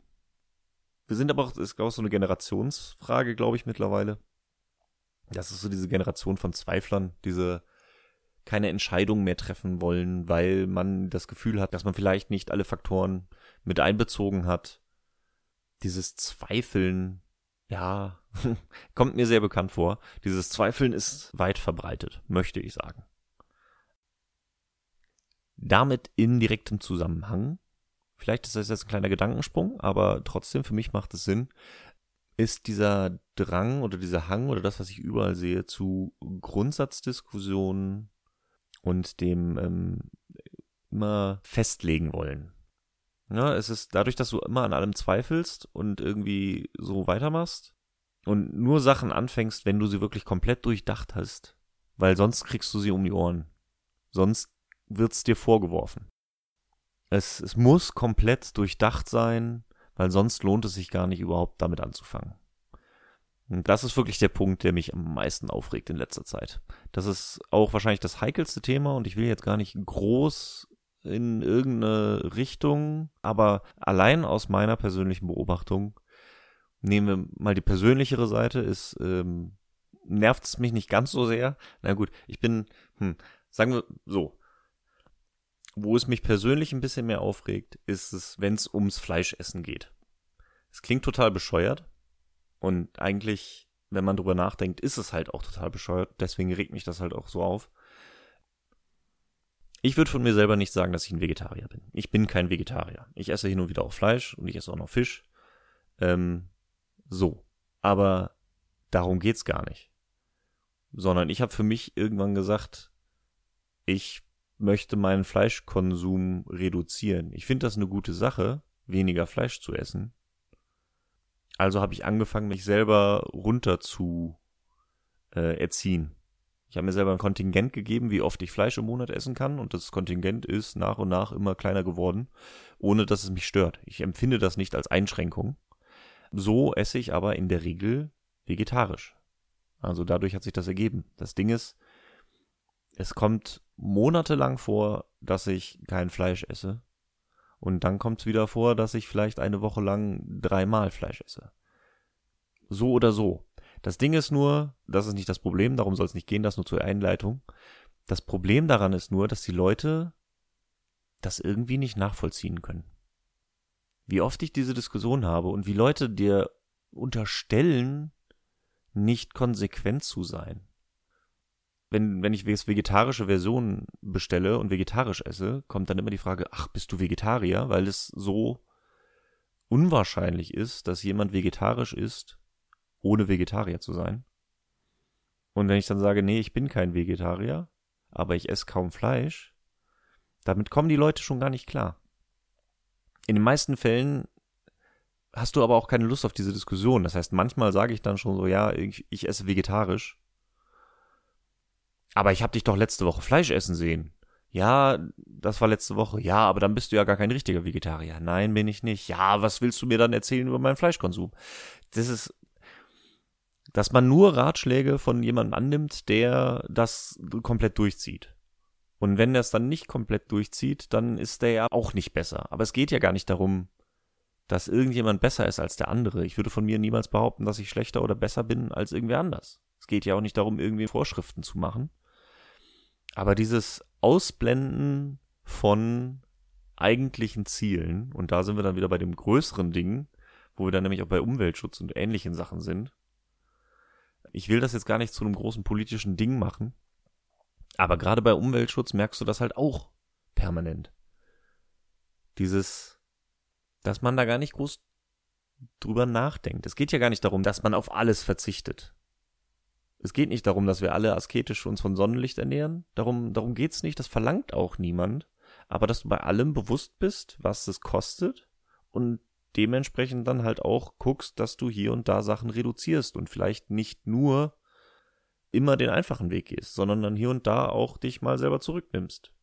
Wir sind aber auch, ist auch so eine Generationsfrage, glaube ich, mittlerweile. Das ist so diese Generation von Zweiflern, diese keine Entscheidung mehr treffen wollen, weil man das Gefühl hat, dass man vielleicht nicht alle Faktoren mit einbezogen hat. Dieses Zweifeln, ja, kommt mir sehr bekannt vor. Dieses Zweifeln ist weit verbreitet, möchte ich sagen. Damit in direktem Zusammenhang vielleicht ist das jetzt ein kleiner Gedankensprung, aber trotzdem, für mich macht es Sinn, ist dieser Drang oder dieser Hang oder das, was ich überall sehe, zu Grundsatzdiskussionen und dem ähm, immer festlegen wollen. Ja, es ist dadurch, dass du immer an allem zweifelst und irgendwie so weitermachst und nur Sachen anfängst, wenn du sie wirklich komplett durchdacht hast, weil sonst kriegst du sie um die Ohren. Sonst wird's dir vorgeworfen. Es, es muss komplett durchdacht sein, weil sonst lohnt es sich gar nicht überhaupt damit anzufangen. Und das ist wirklich der Punkt, der mich am meisten aufregt in letzter Zeit. Das ist auch wahrscheinlich das heikelste Thema und ich will jetzt gar nicht groß in irgendeine Richtung, aber allein aus meiner persönlichen Beobachtung, nehmen wir mal die persönlichere Seite, ist, ähm, nervt es mich nicht ganz so sehr. Na gut, ich bin, hm, sagen wir so, wo es mich persönlich ein bisschen mehr aufregt, ist es, wenn es ums Fleischessen geht. Es klingt total bescheuert und eigentlich, wenn man drüber nachdenkt, ist es halt auch total bescheuert. Deswegen regt mich das halt auch so auf. Ich würde von mir selber nicht sagen, dass ich ein Vegetarier bin. Ich bin kein Vegetarier. Ich esse hin und wieder auch Fleisch und ich esse auch noch Fisch. Ähm, so. Aber darum geht's gar nicht. Sondern ich habe für mich irgendwann gesagt, ich möchte meinen Fleischkonsum reduzieren. Ich finde das eine gute Sache, weniger Fleisch zu essen. Also habe ich angefangen, mich selber runter zu äh, erziehen. Ich habe mir selber ein Kontingent gegeben, wie oft ich Fleisch im Monat essen kann, und das Kontingent ist nach und nach immer kleiner geworden, ohne dass es mich stört. Ich empfinde das nicht als Einschränkung. So esse ich aber in der Regel vegetarisch. Also dadurch hat sich das ergeben. Das Ding ist, es kommt monatelang vor, dass ich kein Fleisch esse. Und dann kommt es wieder vor, dass ich vielleicht eine Woche lang dreimal Fleisch esse. So oder so. Das Ding ist nur, das ist nicht das Problem, darum soll es nicht gehen, das nur zur Einleitung. Das Problem daran ist nur, dass die Leute das irgendwie nicht nachvollziehen können. Wie oft ich diese Diskussion habe und wie Leute dir unterstellen, nicht konsequent zu sein. Wenn, wenn ich vegetarische Versionen bestelle und vegetarisch esse, kommt dann immer die Frage, ach, bist du Vegetarier? Weil es so unwahrscheinlich ist, dass jemand vegetarisch ist, ohne Vegetarier zu sein. Und wenn ich dann sage, nee, ich bin kein Vegetarier, aber ich esse kaum Fleisch, damit kommen die Leute schon gar nicht klar. In den meisten Fällen hast du aber auch keine Lust auf diese Diskussion. Das heißt, manchmal sage ich dann schon so, ja, ich, ich esse vegetarisch. Aber ich habe dich doch letzte Woche Fleisch essen sehen. Ja, das war letzte Woche. Ja, aber dann bist du ja gar kein richtiger Vegetarier. Nein, bin ich nicht. Ja, was willst du mir dann erzählen über meinen Fleischkonsum? Das ist, dass man nur Ratschläge von jemandem annimmt, der das komplett durchzieht. Und wenn er es dann nicht komplett durchzieht, dann ist der ja auch nicht besser. Aber es geht ja gar nicht darum, dass irgendjemand besser ist als der andere. Ich würde von mir niemals behaupten, dass ich schlechter oder besser bin als irgendwer anders. Es geht ja auch nicht darum, irgendwie Vorschriften zu machen. Aber dieses Ausblenden von eigentlichen Zielen, und da sind wir dann wieder bei dem größeren Ding, wo wir dann nämlich auch bei Umweltschutz und ähnlichen Sachen sind. Ich will das jetzt gar nicht zu einem großen politischen Ding machen, aber gerade bei Umweltschutz merkst du das halt auch permanent. Dieses dass man da gar nicht groß drüber nachdenkt. Es geht ja gar nicht darum, dass man auf alles verzichtet. Es geht nicht darum, dass wir alle asketisch uns von Sonnenlicht ernähren. Darum, darum geht's nicht. Das verlangt auch niemand. Aber dass du bei allem bewusst bist, was es kostet und dementsprechend dann halt auch guckst, dass du hier und da Sachen reduzierst und vielleicht nicht nur immer den einfachen Weg gehst, sondern dann hier und da auch dich mal selber zurücknimmst.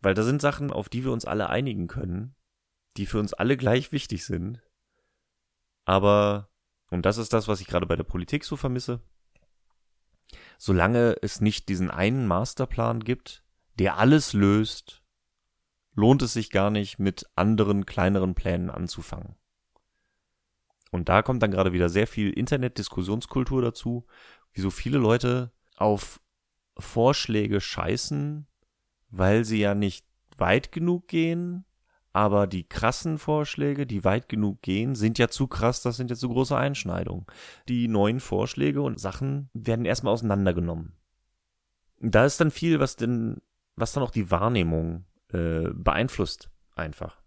Weil da sind Sachen, auf die wir uns alle einigen können, die für uns alle gleich wichtig sind. Aber, und das ist das, was ich gerade bei der Politik so vermisse, solange es nicht diesen einen Masterplan gibt, der alles löst, lohnt es sich gar nicht, mit anderen kleineren Plänen anzufangen. Und da kommt dann gerade wieder sehr viel Internet-Diskussionskultur dazu, wie so viele Leute auf Vorschläge scheißen, weil sie ja nicht weit genug gehen aber die krassen Vorschläge, die weit genug gehen, sind ja zu krass, das sind ja zu große Einschneidungen. Die neuen Vorschläge und Sachen werden erstmal auseinandergenommen. Da ist dann viel, was denn, was dann auch die Wahrnehmung äh, beeinflusst, einfach.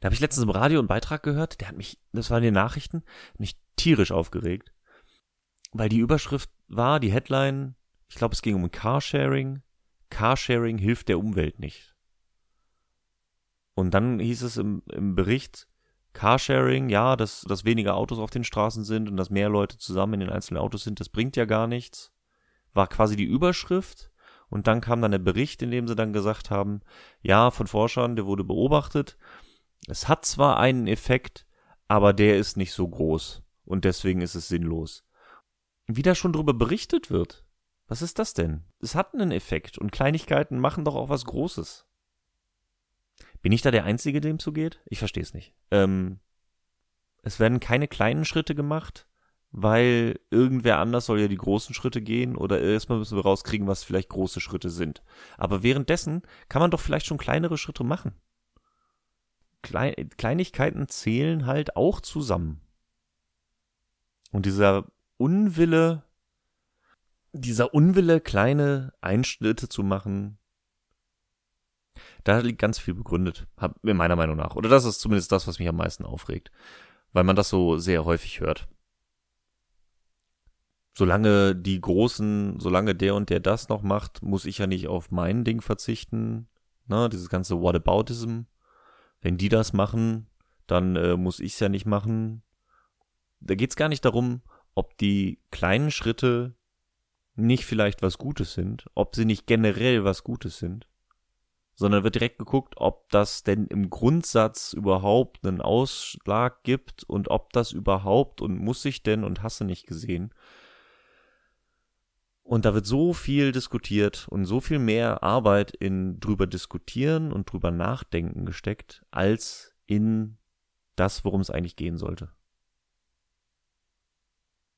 Da habe ich letztens im Radio einen Beitrag gehört, der hat mich, das waren die Nachrichten, mich tierisch aufgeregt. Weil die Überschrift war, die Headline, ich glaube, es ging um Carsharing. Carsharing hilft der Umwelt nicht. Und dann hieß es im, im Bericht, Carsharing, ja, dass, dass weniger Autos auf den Straßen sind und dass mehr Leute zusammen in den einzelnen Autos sind, das bringt ja gar nichts. War quasi die Überschrift. Und dann kam dann der Bericht, in dem sie dann gesagt haben, ja, von Forschern, der wurde beobachtet. Es hat zwar einen Effekt, aber der ist nicht so groß. Und deswegen ist es sinnlos. Wie da schon drüber berichtet wird. Was ist das denn? Es hat einen Effekt und Kleinigkeiten machen doch auch was Großes. Bin ich da der Einzige, dem so geht? Ich verstehe es nicht. Ähm, es werden keine kleinen Schritte gemacht, weil irgendwer anders soll ja die großen Schritte gehen oder erstmal müssen wir rauskriegen, was vielleicht große Schritte sind. Aber währenddessen kann man doch vielleicht schon kleinere Schritte machen. Klein Kleinigkeiten zählen halt auch zusammen. Und dieser Unwille, dieser Unwille, kleine Einschnitte zu machen, da liegt ganz viel begründet, in meiner Meinung nach. Oder das ist zumindest das, was mich am meisten aufregt, weil man das so sehr häufig hört. Solange die Großen, solange der und der das noch macht, muss ich ja nicht auf mein Ding verzichten. Ne, dieses ganze Whataboutism. Wenn die das machen, dann äh, muss ich es ja nicht machen. Da geht's gar nicht darum, ob die kleinen Schritte nicht vielleicht was Gutes sind, ob sie nicht generell was Gutes sind, sondern wird direkt geguckt, ob das denn im Grundsatz überhaupt einen Ausschlag gibt und ob das überhaupt und muss ich denn und hasse nicht gesehen. Und da wird so viel diskutiert und so viel mehr Arbeit in drüber diskutieren und drüber nachdenken gesteckt, als in das, worum es eigentlich gehen sollte.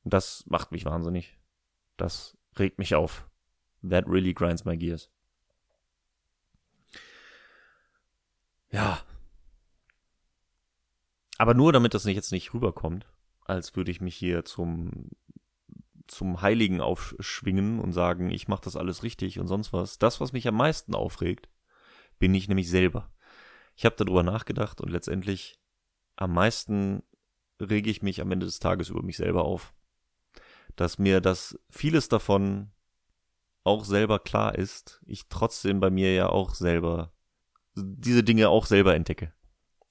Das macht mich wahnsinnig. Das regt mich auf. That really grinds my gears. Ja. Aber nur damit das jetzt nicht rüberkommt, als würde ich mich hier zum zum Heiligen aufschwingen und sagen, ich mache das alles richtig und sonst was. Das, was mich am meisten aufregt, bin ich nämlich selber. Ich habe darüber nachgedacht und letztendlich am meisten rege ich mich am Ende des Tages über mich selber auf. Dass mir das vieles davon auch selber klar ist, ich trotzdem bei mir ja auch selber diese Dinge auch selber entdecke.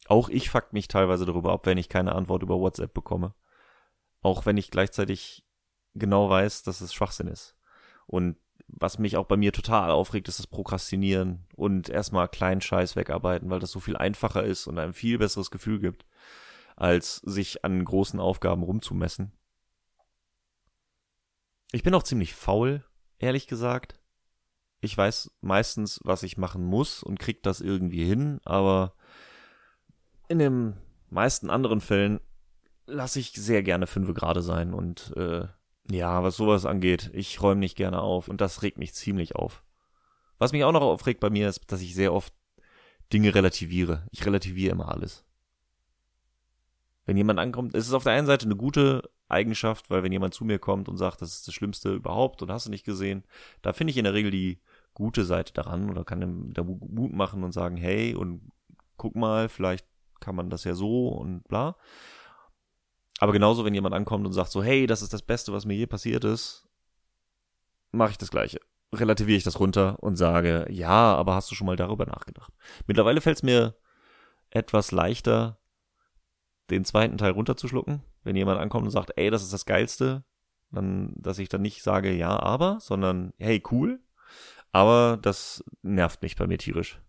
Auch ich fuck mich teilweise darüber ab, wenn ich keine Antwort über WhatsApp bekomme. Auch wenn ich gleichzeitig genau weiß, dass es Schwachsinn ist. Und was mich auch bei mir total aufregt, ist das Prokrastinieren und erstmal kleinen Scheiß wegarbeiten, weil das so viel einfacher ist und ein viel besseres Gefühl gibt, als sich an großen Aufgaben rumzumessen. Ich bin auch ziemlich faul, ehrlich gesagt. Ich weiß meistens, was ich machen muss und krieg das irgendwie hin, aber in den meisten anderen Fällen lasse ich sehr gerne fünfe gerade sein und äh, ja, was sowas angeht, ich räume nicht gerne auf und das regt mich ziemlich auf. Was mich auch noch aufregt bei mir ist, dass ich sehr oft Dinge relativiere. Ich relativiere immer alles. Wenn jemand ankommt, es ist auf der einen Seite eine gute Eigenschaft, weil wenn jemand zu mir kommt und sagt, das ist das Schlimmste überhaupt und hast du nicht gesehen, da finde ich in der Regel die gute Seite daran oder kann dem der Mut machen und sagen, hey und guck mal, vielleicht kann man das ja so und bla. Aber genauso, wenn jemand ankommt und sagt so, hey, das ist das Beste, was mir je passiert ist, mache ich das Gleiche. Relativiere ich das runter und sage, ja, aber hast du schon mal darüber nachgedacht? Mittlerweile fällt es mir etwas leichter, den zweiten Teil runterzuschlucken. Wenn jemand ankommt und sagt, ey, das ist das Geilste, dann, dass ich dann nicht sage, ja, aber, sondern, hey, cool. Aber das nervt mich bei mir tierisch.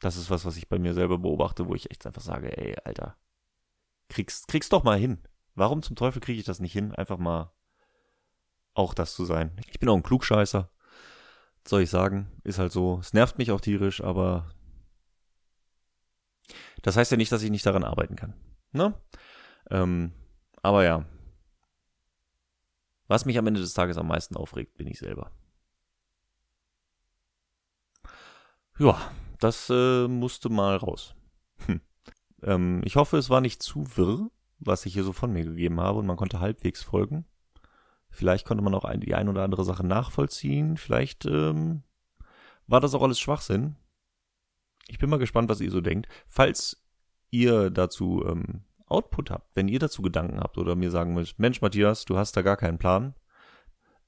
Das ist was, was ich bei mir selber beobachte, wo ich echt einfach sage, ey, Alter, kriegst, kriegst doch mal hin. Warum zum Teufel kriege ich das nicht hin? Einfach mal auch das zu sein. Ich bin auch ein Klugscheißer. soll ich sagen? Ist halt so. Es nervt mich auch tierisch, aber das heißt ja nicht, dass ich nicht daran arbeiten kann. Ne? Ähm, aber ja. Was mich am Ende des Tages am meisten aufregt, bin ich selber. Ja, das äh, musste mal raus. Hm. Ähm, ich hoffe, es war nicht zu wirr, was ich hier so von mir gegeben habe und man konnte halbwegs folgen. Vielleicht konnte man auch ein, die ein oder andere Sache nachvollziehen. Vielleicht ähm, war das auch alles Schwachsinn. Ich bin mal gespannt, was ihr so denkt. Falls ihr dazu ähm, Output habt, wenn ihr dazu Gedanken habt oder mir sagen müsst, Mensch Matthias, du hast da gar keinen Plan,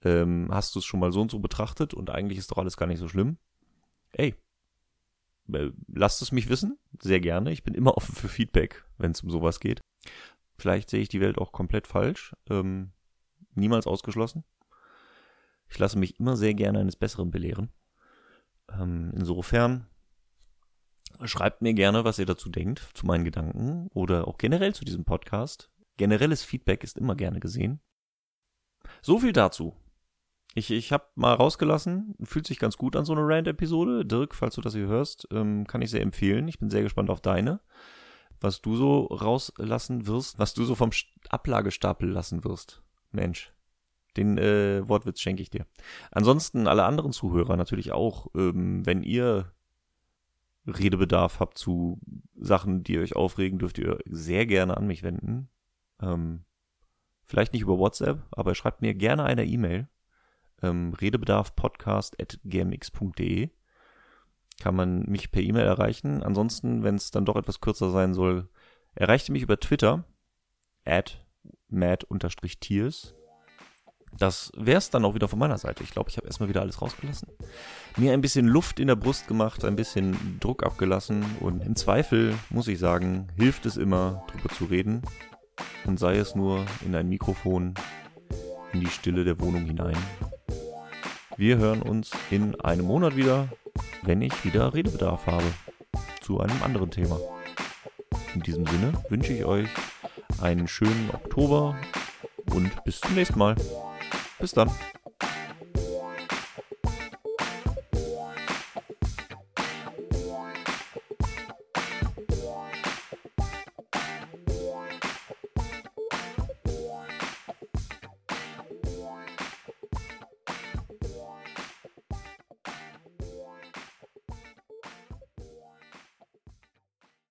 ähm, hast du es schon mal so und so betrachtet und eigentlich ist doch alles gar nicht so schlimm. Ey, lasst es mich wissen, sehr gerne. Ich bin immer offen für Feedback, wenn es um sowas geht. Vielleicht sehe ich die Welt auch komplett falsch. Ähm, niemals ausgeschlossen. Ich lasse mich immer sehr gerne eines Besseren belehren. Ähm, insofern schreibt mir gerne, was ihr dazu denkt, zu meinen Gedanken oder auch generell zu diesem Podcast. Generelles Feedback ist immer gerne gesehen. So viel dazu. Ich, ich habe mal rausgelassen, fühlt sich ganz gut an so eine Rant-Episode. Dirk, falls du das hier hörst, ähm, kann ich sehr empfehlen. Ich bin sehr gespannt auf deine. Was du so rauslassen wirst, was du so vom Ablagestapel lassen wirst. Mensch, den äh, Wortwitz schenke ich dir. Ansonsten alle anderen Zuhörer natürlich auch, ähm, wenn ihr Redebedarf habt zu Sachen, die euch aufregen, dürft ihr sehr gerne an mich wenden. Ähm, vielleicht nicht über WhatsApp, aber schreibt mir gerne eine E-Mail ähm, redebedarfpodcast.gmx.de kann man mich per E-Mail erreichen. Ansonsten, wenn es dann doch etwas kürzer sein soll, erreicht ihr mich über Twitter at mad-tiers. Das wäre es dann auch wieder von meiner Seite. Ich glaube, ich habe erstmal wieder alles rausgelassen. Mir ein bisschen Luft in der Brust gemacht, ein bisschen Druck abgelassen und im Zweifel, muss ich sagen, hilft es immer, drüber zu reden. Und sei es nur in ein Mikrofon in die Stille der Wohnung hinein. Wir hören uns in einem Monat wieder, wenn ich wieder Redebedarf habe zu einem anderen Thema. In diesem Sinne wünsche ich euch einen schönen Oktober und bis zum nächsten Mal. Bis dann.